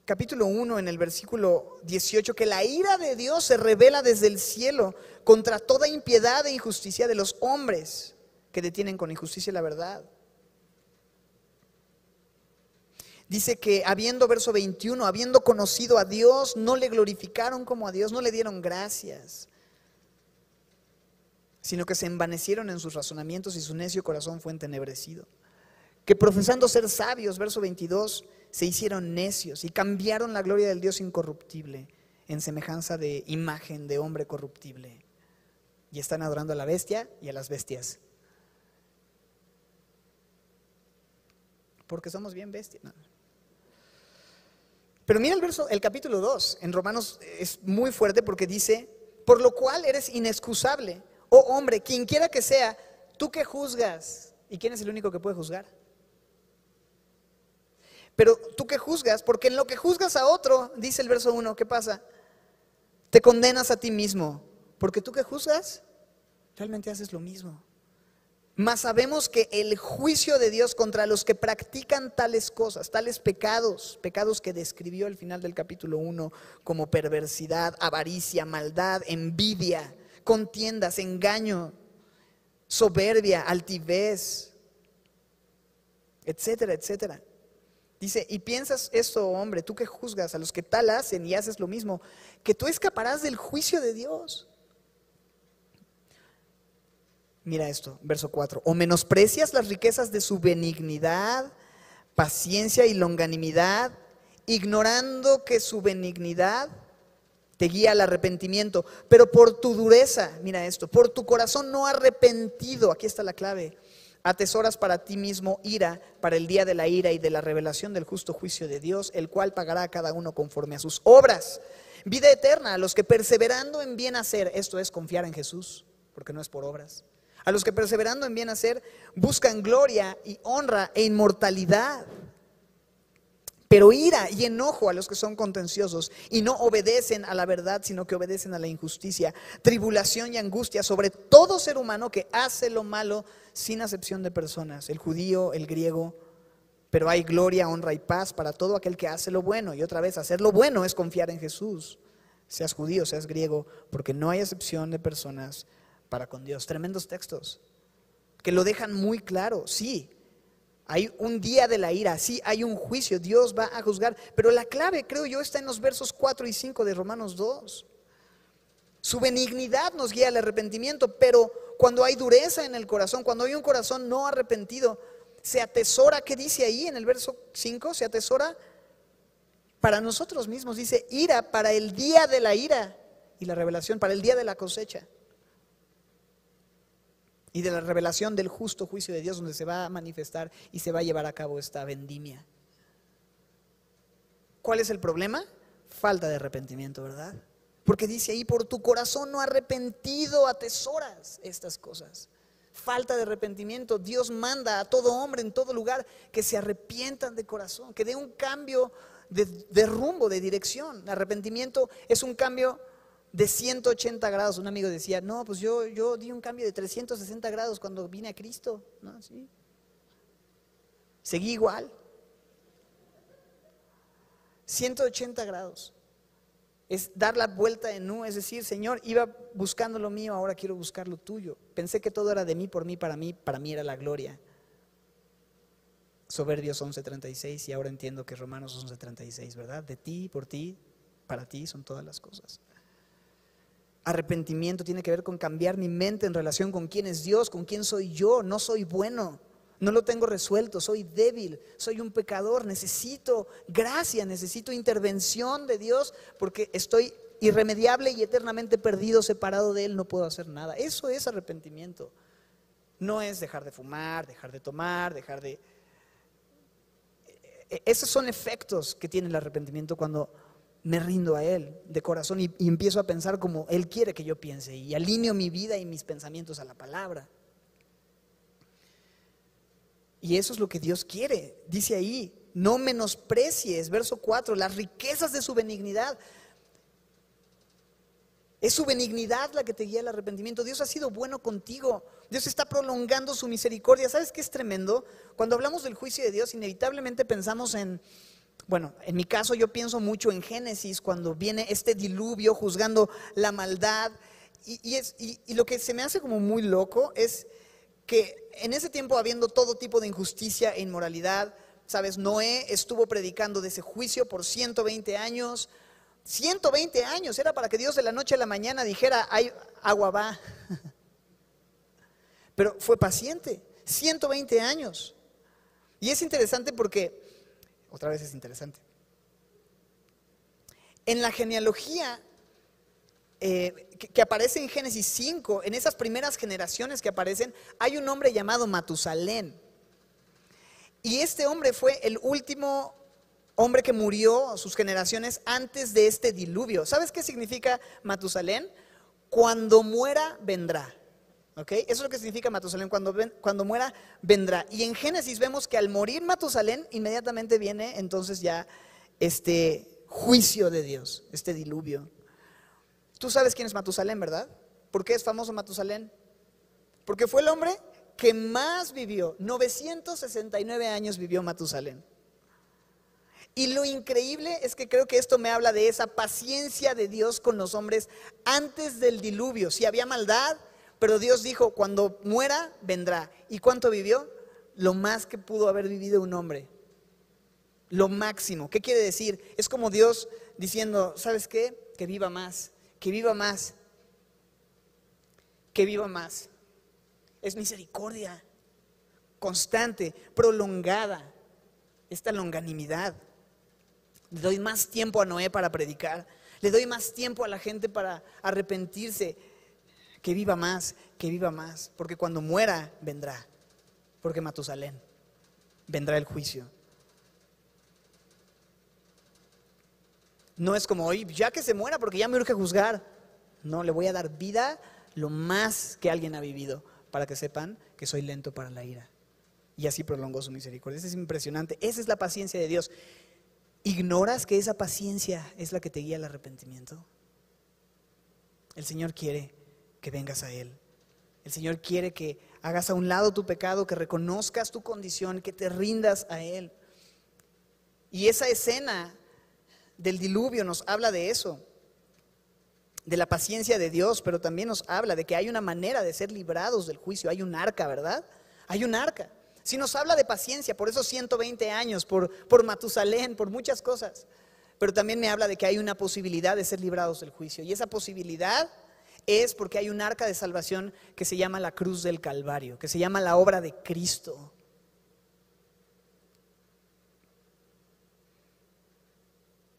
capítulo 1, en el versículo 18, que la ira de Dios se revela desde el cielo contra toda impiedad e injusticia de los hombres que detienen con injusticia la verdad. Dice que habiendo, verso 21, habiendo conocido a Dios, no le glorificaron como a Dios, no le dieron gracias, sino que se envanecieron en sus razonamientos y su necio corazón fue entenebrecido. Que profesando ser sabios, verso 22, se hicieron necios y cambiaron la gloria del Dios incorruptible en semejanza de imagen de hombre corruptible. Y están adorando a la bestia y a las bestias. Porque somos bien bestias. Pero mira el verso, el capítulo 2 en Romanos es muy fuerte porque dice, por lo cual eres inexcusable, oh hombre, quien quiera que sea, tú que juzgas. ¿Y quién es el único que puede juzgar? Pero tú que juzgas, porque en lo que juzgas a otro, dice el verso 1, ¿qué pasa? Te condenas a ti mismo, porque tú que juzgas, realmente haces lo mismo. Mas sabemos que el juicio de Dios contra los que practican tales cosas, tales pecados, pecados que describió al final del capítulo 1 como perversidad, avaricia, maldad, envidia, contiendas, engaño, soberbia, altivez, etcétera, etcétera. Dice, y piensas esto, hombre, tú que juzgas a los que tal hacen y haces lo mismo, que tú escaparás del juicio de Dios. Mira esto, verso 4. O menosprecias las riquezas de su benignidad, paciencia y longanimidad, ignorando que su benignidad te guía al arrepentimiento, pero por tu dureza, mira esto, por tu corazón no arrepentido, aquí está la clave, atesoras para ti mismo ira para el día de la ira y de la revelación del justo juicio de Dios, el cual pagará a cada uno conforme a sus obras. Vida eterna a los que perseverando en bien hacer, esto es confiar en Jesús, porque no es por obras a los que perseverando en bien hacer buscan gloria y honra e inmortalidad. Pero ira y enojo a los que son contenciosos y no obedecen a la verdad, sino que obedecen a la injusticia, tribulación y angustia sobre todo ser humano que hace lo malo sin acepción de personas, el judío, el griego, pero hay gloria, honra y paz para todo aquel que hace lo bueno. Y otra vez, hacer lo bueno es confiar en Jesús, seas judío, seas griego, porque no hay acepción de personas para con Dios. Tremendos textos que lo dejan muy claro, sí, hay un día de la ira, sí, hay un juicio, Dios va a juzgar, pero la clave, creo yo, está en los versos 4 y 5 de Romanos 2. Su benignidad nos guía al arrepentimiento, pero cuando hay dureza en el corazón, cuando hay un corazón no arrepentido, se atesora, ¿qué dice ahí en el verso 5? Se atesora para nosotros mismos, dice ira para el día de la ira y la revelación, para el día de la cosecha y de la revelación del justo juicio de Dios donde se va a manifestar y se va a llevar a cabo esta vendimia. ¿Cuál es el problema? Falta de arrepentimiento, ¿verdad? Porque dice ahí, por tu corazón no arrepentido atesoras estas cosas. Falta de arrepentimiento. Dios manda a todo hombre en todo lugar que se arrepientan de corazón, que dé un cambio de, de rumbo, de dirección. Arrepentimiento es un cambio de 180 grados. Un amigo decía, no, pues yo, yo di un cambio de 360 grados cuando vine a Cristo. ¿no? ¿Sí? Seguí igual. 180 grados. Es dar la vuelta en U, es decir, Señor, iba buscando lo mío, ahora quiero buscar lo tuyo. Pensé que todo era de mí, por mí, para mí, para mí era la gloria. Soberbios 11:36 y ahora entiendo que Romanos 11:36, ¿verdad? De ti, por ti, para ti son todas las cosas. Arrepentimiento tiene que ver con cambiar mi mente en relación con quién es Dios, con quién soy yo. No soy bueno, no lo tengo resuelto, soy débil, soy un pecador, necesito gracia, necesito intervención de Dios porque estoy irremediable y eternamente perdido, separado de Él, no puedo hacer nada. Eso es arrepentimiento. No es dejar de fumar, dejar de tomar, dejar de... E-, e-, esos son efectos que tiene el arrepentimiento cuando me rindo a Él de corazón y, empiezo a pensar como Él quiere que yo piense y alineo mi vida y mis pensamientos a la palabra. Y eso es lo que Dios quiere. Dice ahí, no menosprecies, verso 4, las riquezas de su benignidad. Es su benignidad la que te guía al arrepentimiento. Dios ha sido bueno contigo. Dios está prolongando su misericordia. ¿Sabes qué es tremendo? Cuando hablamos del juicio de Dios, inevitablemente pensamos en, bueno, en mi caso yo pienso mucho en Génesis, cuando viene este diluvio juzgando la maldad. Y, lo que se me hace como muy loco es que en ese tiempo, habiendo todo tipo de injusticia e inmoralidad, sabes, Noé estuvo predicando de ese juicio por 120 años. 120 años, era para que Dios de la noche a la mañana dijera, hay agua va. Pero fue paciente, 120 años. Y es interesante porque otra vez es interesante. En la genealogía eh, que, aparece en Génesis 5, en esas primeras generaciones que aparecen, hay un hombre llamado Matusalén. Y este hombre fue el último hombre que murió, sus generaciones, antes de este diluvio. ¿Sabes qué significa Matusalén? Cuando muera, vendrá. Eso es lo que significa Matusalén. Cuando, cuando muera, vendrá. Y en Génesis vemos que al morir Matusalén, inmediatamente viene entonces ya este juicio de Dios, este diluvio. Tú sabes quién es Matusalén, ¿verdad? ¿Por qué es famoso Matusalén? Porque fue el hombre que más vivió. 969 años vivió Matusalén. Y lo increíble es que creo que esto me habla de esa paciencia de Dios con los hombres antes del diluvio. Si había maldad, pero Dios dijo, cuando muera, vendrá. ¿Y cuánto vivió? Lo más que pudo haber vivido un hombre. Lo máximo. ¿Qué quiere decir? Es como Dios diciendo, ¿sabes qué? Que viva más, que viva más, que viva más. Es misericordia constante, prolongada, esta longanimidad. Le doy más tiempo a Noé para predicar, le doy más tiempo a la gente para arrepentirse que viva más, que viva más, porque cuando muera vendrá, porque Matusalén vendrá el juicio. No es como hoy, ya que se muera, porque ya me urge juzgar. No, le voy a dar vida lo más que alguien ha vivido, para que sepan que soy lento para la ira. Y así prolongó su misericordia. Eso es impresionante. Esa es la paciencia de Dios. ¿Ignoras que esa paciencia es la que te guía al arrepentimiento? El Señor quiere que vengas a Él. El Señor quiere que hagas a un lado tu pecado, que reconozcas tu condición, que te rindas a Él. Y esa escena del diluvio nos habla de eso, de la paciencia de Dios, pero también nos habla de que hay una manera de ser librados del juicio. Hay un arca, ¿verdad? Hay un arca. Si nos habla de paciencia, por esos 120 años, por, por Matusalén, por muchas cosas. Pero también me habla de que hay una posibilidad de ser librados del juicio. Y esa posibilidad es porque hay un arca de salvación que se llama la cruz del Calvario, que se llama la obra de Cristo.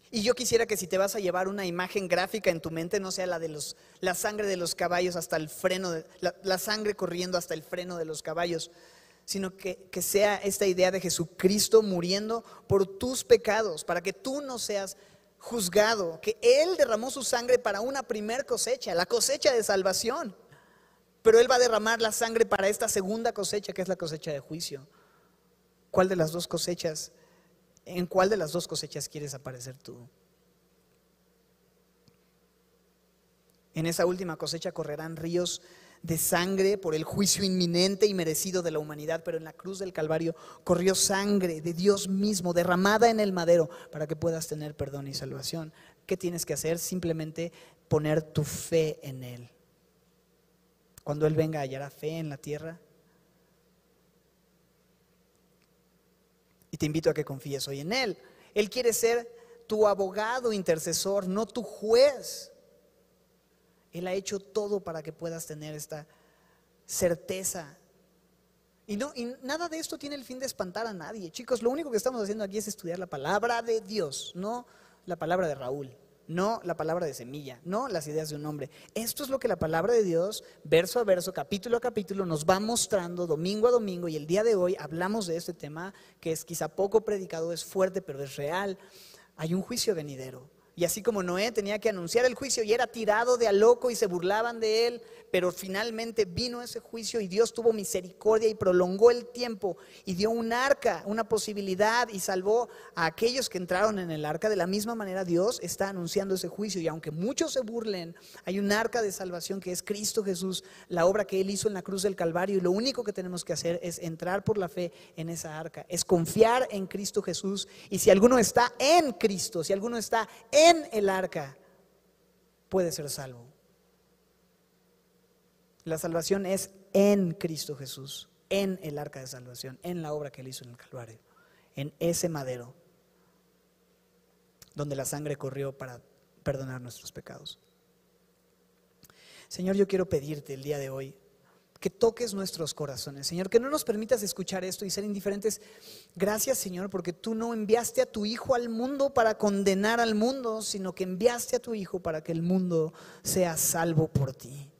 Y yo quisiera que si te vas a llevar una imagen gráfica en tu mente, no sea la de los, la sangre de los caballos hasta el freno, de, la sangre corriendo hasta el freno de los caballos, sino que, sea esta idea de Jesucristo muriendo por tus pecados, para que tú no seas juzgado, que Él derramó su sangre para una primer cosecha, la cosecha de salvación, pero Él va a derramar la sangre para esta segunda cosecha, que es la cosecha de juicio. ¿Cuál de las dos cosechas? ¿En cuál de las dos cosechas quieres aparecer tú? En esa última cosecha correrán ríos de sangre por el juicio inminente y merecido de la humanidad, pero en la cruz del Calvario corrió sangre de Dios mismo derramada en el madero para que puedas tener perdón y salvación. ¿Qué tienes que hacer? Simplemente poner tu fe en Él. Cuando Él venga hallará fe en la tierra. Y te invito a que confíes hoy en Él. Él quiere ser tu abogado intercesor, no tu juez. Él ha hecho todo para que puedas tener esta certeza. Y, no, y nada de esto tiene el fin de espantar a nadie. Chicos, lo único que estamos haciendo aquí es estudiar la palabra de Dios, no la palabra de Raúl, no la palabra de semilla, no las ideas de un hombre. Esto es lo que la palabra de Dios, verso a verso, capítulo a capítulo, nos va mostrando domingo a domingo. Y el día de hoy hablamos de este tema que es quizá poco predicado, es fuerte, pero es real. Hay un juicio venidero. Y así como Noé tenía que anunciar el juicio y era tirado de a loco y se burlaban de él, pero finalmente vino ese juicio y Dios tuvo misericordia y prolongó el tiempo y dio un arca, una posibilidad y salvó a aquellos que entraron en el arca. De la misma manera Dios está anunciando ese juicio y aunque muchos se burlen, hay un arca de salvación que es Cristo Jesús, la obra que Él hizo en la cruz del Calvario y lo único que tenemos que hacer es entrar por la fe en esa arca, es confiar en Cristo Jesús y si alguno está en Cristo, si alguno está en el arca, puede ser salvo. La salvación es en Cristo Jesús, en el arca de salvación, en la obra que él hizo en el Calvario, en ese madero donde la sangre corrió para perdonar nuestros pecados. Señor, yo quiero pedirte el día de hoy que toques nuestros corazones, Señor, que no nos permitas escuchar esto y ser indiferentes. Gracias, Señor, porque tú no enviaste a tu Hijo al mundo para condenar al mundo, sino que enviaste a tu Hijo para que el mundo sea salvo por ti.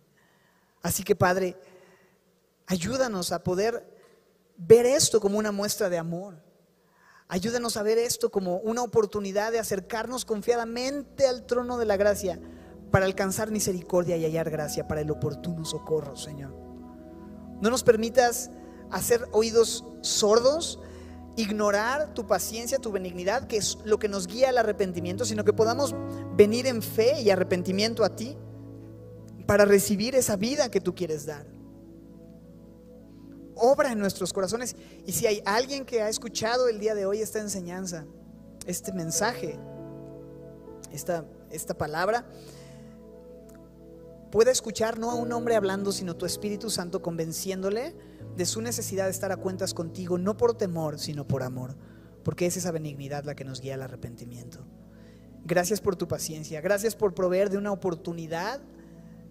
Así que Padre, ayúdanos a poder ver esto como una muestra de amor. Ayúdanos a ver esto como una oportunidad de acercarnos confiadamente al trono de la gracia para alcanzar misericordia y hallar gracia para el oportuno socorro, Señor. No nos permitas hacer oídos sordos, ignorar tu paciencia, tu benignidad, que es lo que nos guía al arrepentimiento, sino que podamos venir en fe y arrepentimiento a ti para recibir esa vida que tú quieres dar. Obra en nuestros corazones. Y si hay alguien que ha escuchado el día de hoy esta enseñanza, este mensaje, esta, esta palabra, pueda escuchar no a un hombre hablando, sino tu Espíritu Santo convenciéndole de su necesidad de estar a cuentas contigo, no por temor, sino por amor, porque es esa benignidad la que nos guía al arrepentimiento. Gracias por tu paciencia, gracias por proveer de una oportunidad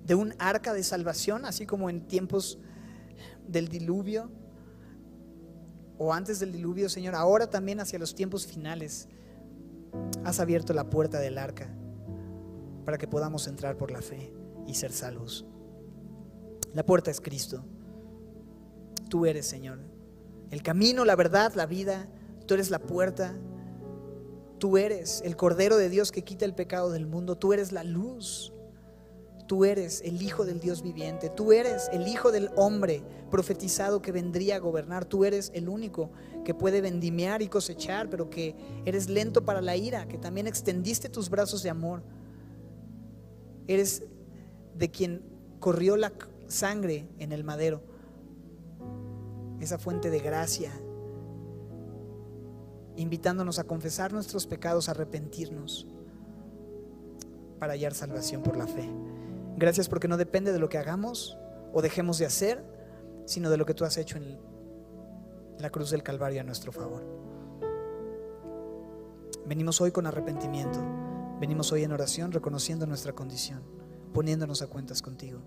de un arca de salvación, así como en tiempos del diluvio o antes del diluvio, Señor, ahora también hacia los tiempos finales has abierto la puerta del arca para que podamos entrar por la fe y ser salvos. La puerta es Cristo. Tú eres, Señor, el camino, la verdad, la vida. Tú eres la puerta. Tú eres el Cordero de Dios que quita el pecado del mundo. Tú eres la luz. Tú eres el Hijo del Dios viviente, tú eres el Hijo del hombre profetizado que vendría a gobernar, tú eres el único que puede vendimiar y cosechar, pero que eres lento para la ira, que también extendiste tus brazos de amor. Eres de quien corrió la sangre en el madero, esa fuente de gracia, invitándonos a confesar nuestros pecados, a arrepentirnos para hallar salvación por la fe. Gracias porque no depende de lo que hagamos o dejemos de hacer, sino de lo que tú has hecho en la cruz del Calvario a nuestro favor. Venimos hoy con arrepentimiento, venimos hoy en oración reconociendo nuestra condición, poniéndonos a cuentas contigo.